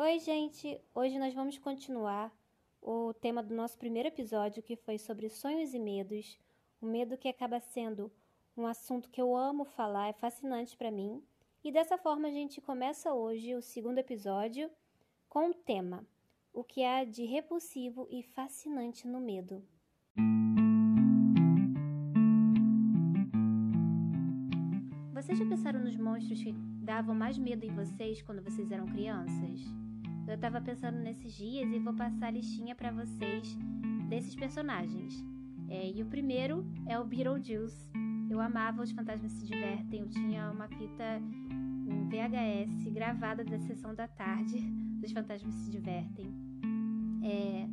Oi, gente! Hoje nós vamos continuar o tema do nosso primeiro episódio, que foi sobre sonhos e medos. O medo que acaba sendo um assunto que eu amo falar, é fascinante para mim. E dessa forma a gente começa hoje o segundo episódio com o tema: O que há de repulsivo e fascinante no medo. Vocês já pensaram nos monstros que davam mais medo em vocês quando vocês eram crianças? Eu tava pensando nesses dias e vou passar a listinha para vocês desses personagens. É, e o primeiro é o Beetlejuice. Eu amava Os Fantasmas Se Divertem. Eu tinha uma fita em VHS gravada da sessão da tarde dos Fantasmas Se Divertem. É,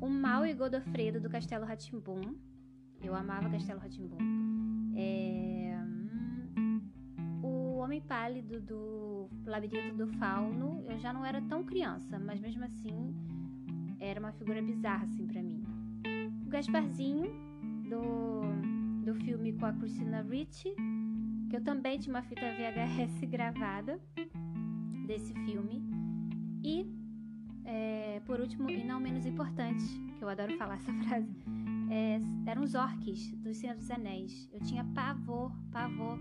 o Mal e Godofredo do Castelo Ratimbum. Eu amava Castelo Ratimbum. É, Homem Pálido do Labirinto do Fauno, eu já não era tão criança, mas mesmo assim era uma figura bizarra assim para mim. O Gasparzinho do, do filme com a Christina Ricci, que eu também tinha uma fita VHS gravada desse filme. E é, por último, e não menos importante, que eu adoro falar essa frase, é, eram os orques do Senhor dos Anéis. Eu tinha pavor, pavor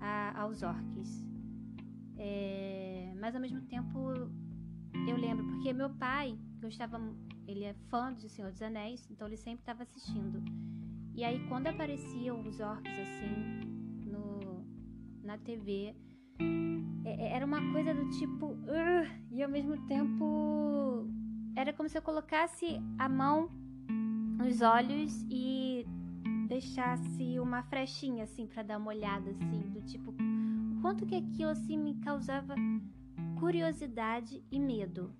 a, aos orques. É, mas ao mesmo tempo eu lembro, porque meu pai gostava, ele é fã do Senhor dos Anéis, então ele sempre estava assistindo. E aí quando apareciam os orques assim no, na TV, é, é, era uma coisa do tipo, uh, e ao mesmo tempo era como se eu colocasse a mão nos olhos e deixasse uma frechinha assim para dar uma olhada assim, do tipo, o quanto que aquilo assim me causava curiosidade e medo.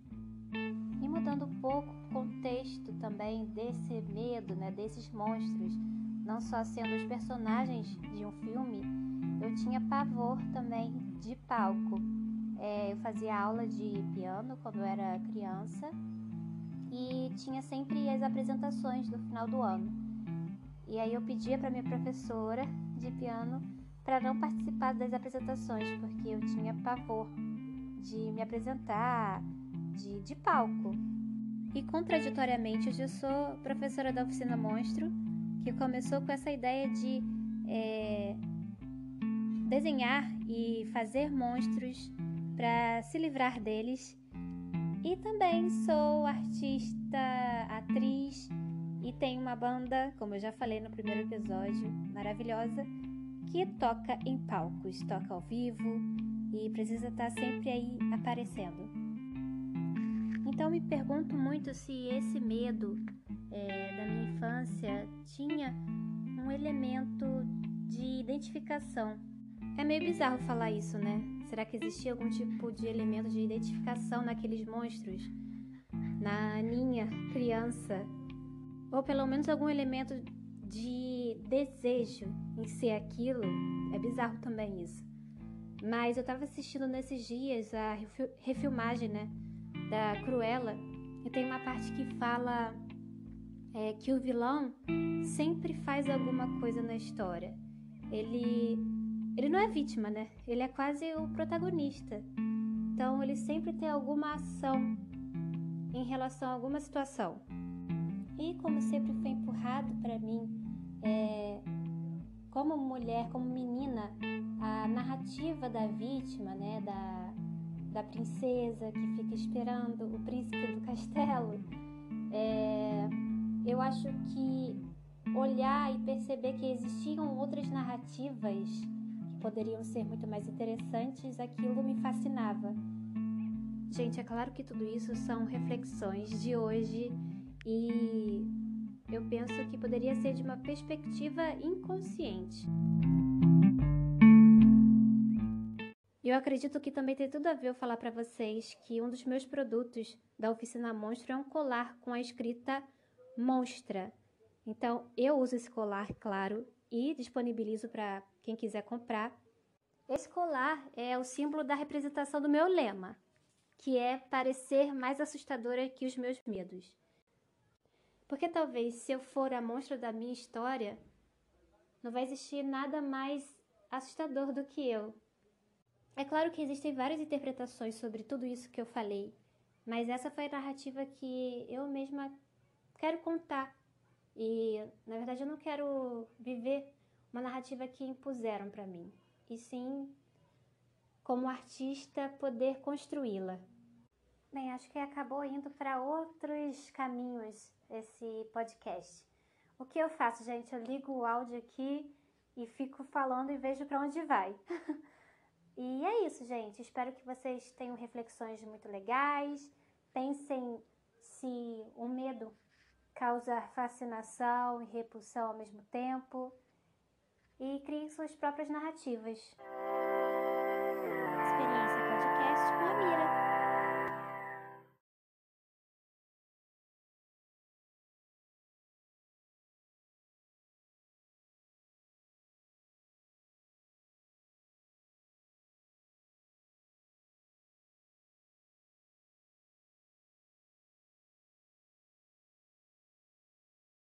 E mudando um pouco o contexto também desse medo, né, desses monstros, não só sendo os personagens de um filme, eu tinha pavor também de palco. É, eu fazia aula de piano quando eu era criança e tinha sempre as apresentações do final do ano. E aí eu pedia para minha professora de piano para não participar das apresentações, porque eu tinha pavor de me apresentar de, de palco. E contraditoriamente, hoje eu sou professora da oficina Monstro, que começou com essa ideia de é, desenhar e fazer monstros para se livrar deles. E também sou artista, atriz e tem uma banda, como eu já falei no primeiro episódio, maravilhosa, que toca em palcos, toca ao vivo e precisa estar sempre aí aparecendo. Então me pergunto muito se esse medo é, da minha infância tinha um elemento de identificação. É meio bizarro falar isso, né? Será que existia algum tipo de elemento de identificação naqueles monstros? Na minha criança, ou pelo menos algum elemento de desejo em ser aquilo, é bizarro também isso. Mas eu tava assistindo nesses dias a refilmagem, né, da Cruella, e tem uma parte que fala é, que o vilão sempre faz alguma coisa na história. Ele, ele não é vítima, né? Ele é quase o protagonista. Então ele sempre tem alguma ação em relação a alguma situação. E como sempre foi empurrado para mim, é, como mulher, como menina, a narrativa da vítima, né, da, da princesa que fica esperando o príncipe do castelo, é, eu acho que olhar e perceber que existiam outras narrativas que poderiam ser muito mais interessantes, aquilo me fascinava. Gente, é claro que tudo isso são reflexões de hoje e eu penso que poderia ser de uma perspectiva inconsciente. Eu acredito que também tem tudo a ver eu falar para vocês que um dos meus produtos da oficina Monstro é um colar com a escrita Monstra. Então, eu uso esse colar, claro, e disponibilizo para quem quiser comprar. Esse colar é o símbolo da representação do meu lema, que é parecer mais assustadora que os meus medos. Porque talvez se eu for a monstra da minha história, não vai existir nada mais assustador do que eu. É claro que existem várias interpretações sobre tudo isso que eu falei, mas essa foi a narrativa que eu mesma quero contar. E, na verdade, eu não quero viver uma narrativa que impuseram para mim, e sim, como artista, poder construí-la. Bem, acho que acabou indo para outros caminhos esse podcast. O que eu faço, gente? Eu ligo o áudio aqui e fico falando e vejo para onde vai. e é isso, gente. Espero que vocês tenham reflexões muito legais. Pensem se o medo causa fascinação e repulsão ao mesmo tempo. E criem suas próprias narrativas.